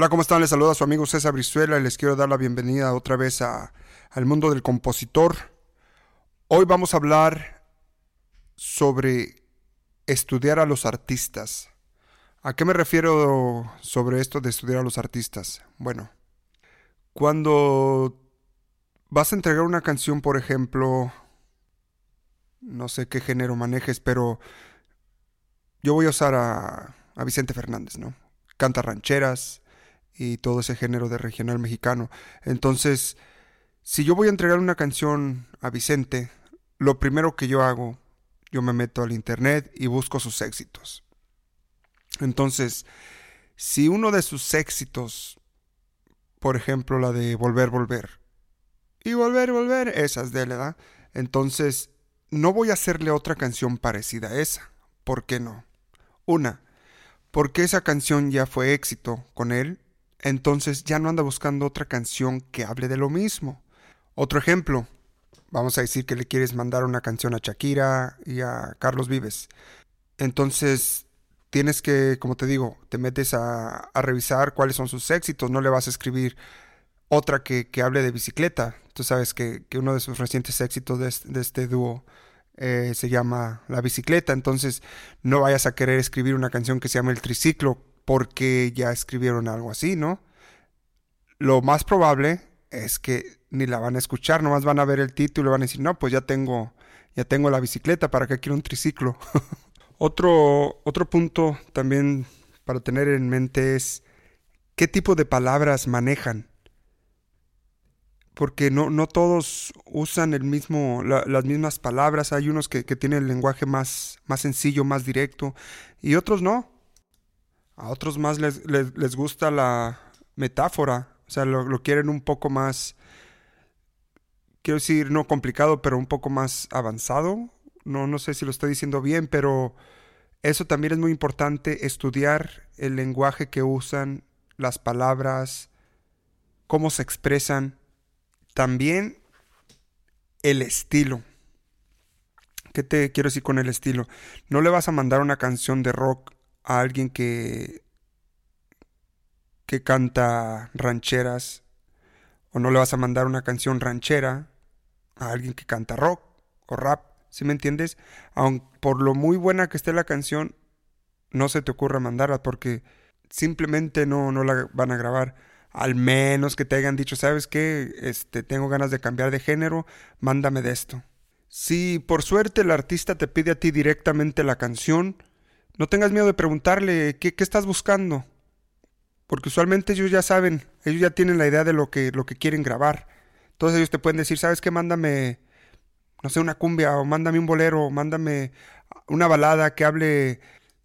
Hola, ¿cómo están? Les saluda su amigo César Brizuela y les quiero dar la bienvenida otra vez a, al mundo del compositor. Hoy vamos a hablar sobre estudiar a los artistas. ¿A qué me refiero sobre esto de estudiar a los artistas? Bueno, cuando vas a entregar una canción, por ejemplo, no sé qué género manejes, pero yo voy a usar a, a Vicente Fernández, ¿no? Canta rancheras, y todo ese género de regional mexicano. Entonces, si yo voy a entregar una canción a Vicente, lo primero que yo hago, yo me meto al internet y busco sus éxitos. Entonces, si uno de sus éxitos, por ejemplo la de Volver, Volver, y Volver, Volver, esas de él, ¿verdad? Entonces, no voy a hacerle otra canción parecida a esa. ¿Por qué no? Una, porque esa canción ya fue éxito con él entonces ya no anda buscando otra canción que hable de lo mismo. Otro ejemplo, vamos a decir que le quieres mandar una canción a Shakira y a Carlos Vives. Entonces tienes que, como te digo, te metes a, revisar cuáles son sus éxitos, no le vas a escribir otra que, hable de bicicleta. Tú sabes que, uno de sus recientes éxitos de, este dúo eh, se llama La bicicleta, entonces no vayas a querer escribir una canción que se llama El triciclo porque ya escribieron algo así, ¿no? Lo más probable es que ni la van a escuchar, nomás van a ver el título y van a decir, no, pues ya tengo, ya tengo la bicicleta, ¿para qué quiero un triciclo? otro, otro punto también para tener en mente es qué tipo de palabras manejan. Porque no, no todos usan el mismo, las mismas palabras. Hay unos que, que tienen el lenguaje más, más sencillo, más directo, y otros no. A otros más les, les, gusta la metáfora, o sea, lo, quieren un poco más, quiero decir, no complicado, pero un poco más avanzado. No, no sé si lo estoy diciendo bien, pero eso también es muy importante, estudiar el lenguaje que usan, las palabras, cómo se expresan, también el estilo. ¿Qué te quiero decir con el estilo? No le vas a mandar una canción de rock a alguien que, que canta rancheras, o no le vas a mandar una canción ranchera a alguien que canta rock o rap, ¿sí me entiendes? Aun por lo muy buena que esté la canción, no se te ocurra mandarla porque simplemente no, no la van a grabar. Al menos que te hayan dicho, ¿sabes qué? Este, tengo ganas de cambiar de género, mándame de esto. Si por suerte el artista te pide a ti directamente la canción, no tengas miedo de preguntarle qué, estás buscando. Porque usualmente ellos ya saben, ellos ya tienen la idea de lo que, lo que quieren grabar. Entonces ellos te pueden decir, ¿sabes qué? Mándame, no sé, una cumbia, o mándame un bolero, o mándame una balada que hable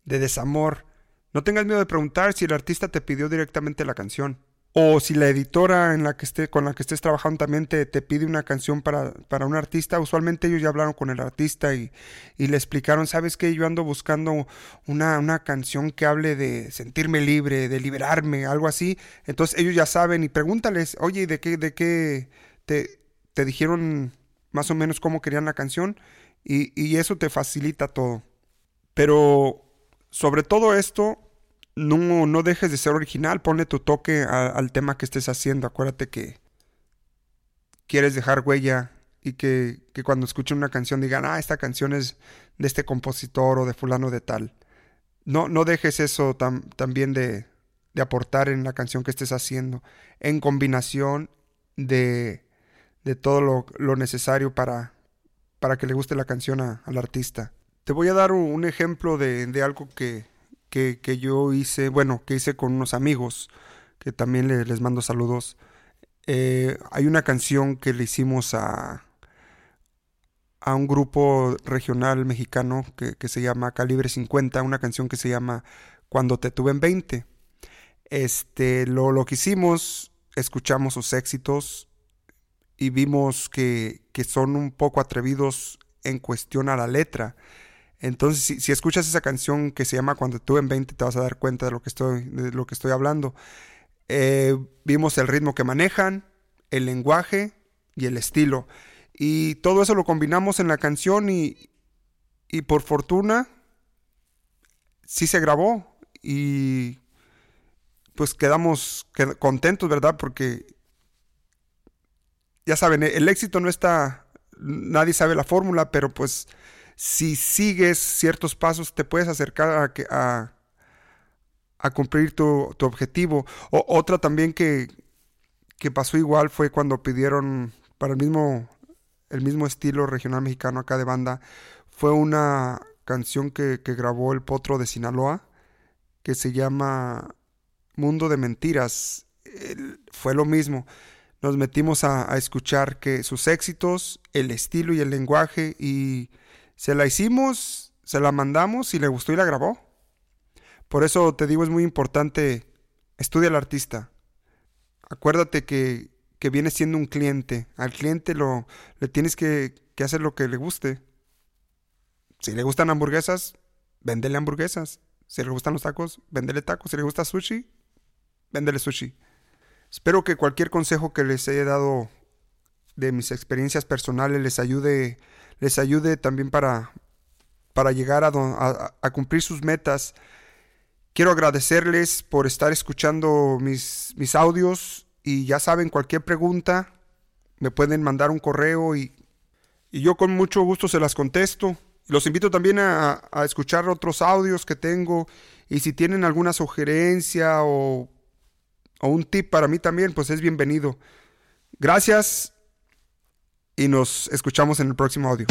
de desamor. No tengas miedo de preguntar si el artista te pidió directamente la canción. O si la editora en la que esté, con la que estés trabajando también te, pide una canción para, para, un artista, usualmente ellos ya hablaron con el artista y, le explicaron, ¿sabes qué? Yo ando buscando una, una, canción que hable de sentirme libre, de liberarme, algo así. Entonces ellos ya saben y pregúntales, oye, ¿de qué, de qué te, te dijeron más o menos cómo querían la canción? Y, y eso te facilita todo. Pero sobre todo esto, no, no dejes de ser original, ponle tu toque al tema que estés haciendo. Acuérdate que quieres dejar huella y que, cuando escuchen una canción digan, ah, esta canción es de este compositor o de fulano de tal. No, no dejes eso también de, de, aportar en la canción que estés haciendo, en combinación de, de todo lo, lo, necesario para, para que le guste la canción al artista. Te voy a dar un, ejemplo de, de algo que, que, yo hice, bueno, que hice con unos amigos, que también les mando saludos. Eh, hay una canción que le hicimos a, a un grupo regional mexicano que, que, se llama Calibre 50, una canción que se llama Cuando te tuve en 20. Este, lo, lo que hicimos, escuchamos sus éxitos y vimos que, que son un poco atrevidos en cuestión a la letra. Entonces, si, escuchas esa canción que se llama Cuando tú en 20, te vas a dar cuenta de lo que estoy, de lo que estoy hablando. Eh, vimos el ritmo que manejan, el lenguaje y el estilo. Y todo eso lo combinamos en la canción y, y por fortuna sí se grabó. Y pues quedamos contentos, ¿verdad? Porque ya saben, el éxito no está, nadie sabe la fórmula, pero pues si sigues ciertos pasos te puedes acercar a, a, cumplir tu, objetivo. O, otra también que, que pasó igual fue cuando pidieron para el mismo, el mismo estilo regional mexicano acá de banda, fue una canción que, que grabó el Potro de Sinaloa, que se llama Mundo de Mentiras. fue lo mismo. Nos metimos a, a, escuchar que sus éxitos, el estilo y el lenguaje, y se la hicimos, se la mandamos y le gustó y la grabó. Por eso te digo, es muy importante, estudia al artista. Acuérdate que, que viene siendo un cliente. Al cliente lo, le tienes que, que hacer lo que le guste. Si le gustan hamburguesas, véndele hamburguesas. Si le gustan los tacos, véndele tacos. Si le gusta sushi, véndele sushi. Espero que cualquier consejo que les haya dado de mis experiencias personales les ayude, les ayude también para, para llegar a, a, cumplir sus metas. Quiero agradecerles por estar escuchando mis, mis audios y ya saben, cualquier pregunta me pueden mandar un correo y, y yo con mucho gusto se las contesto. Los invito también a, escuchar otros audios que tengo y si tienen alguna sugerencia o, o un tip para mí también, pues es bienvenido. Gracias y nos escuchamos en el próximo audio.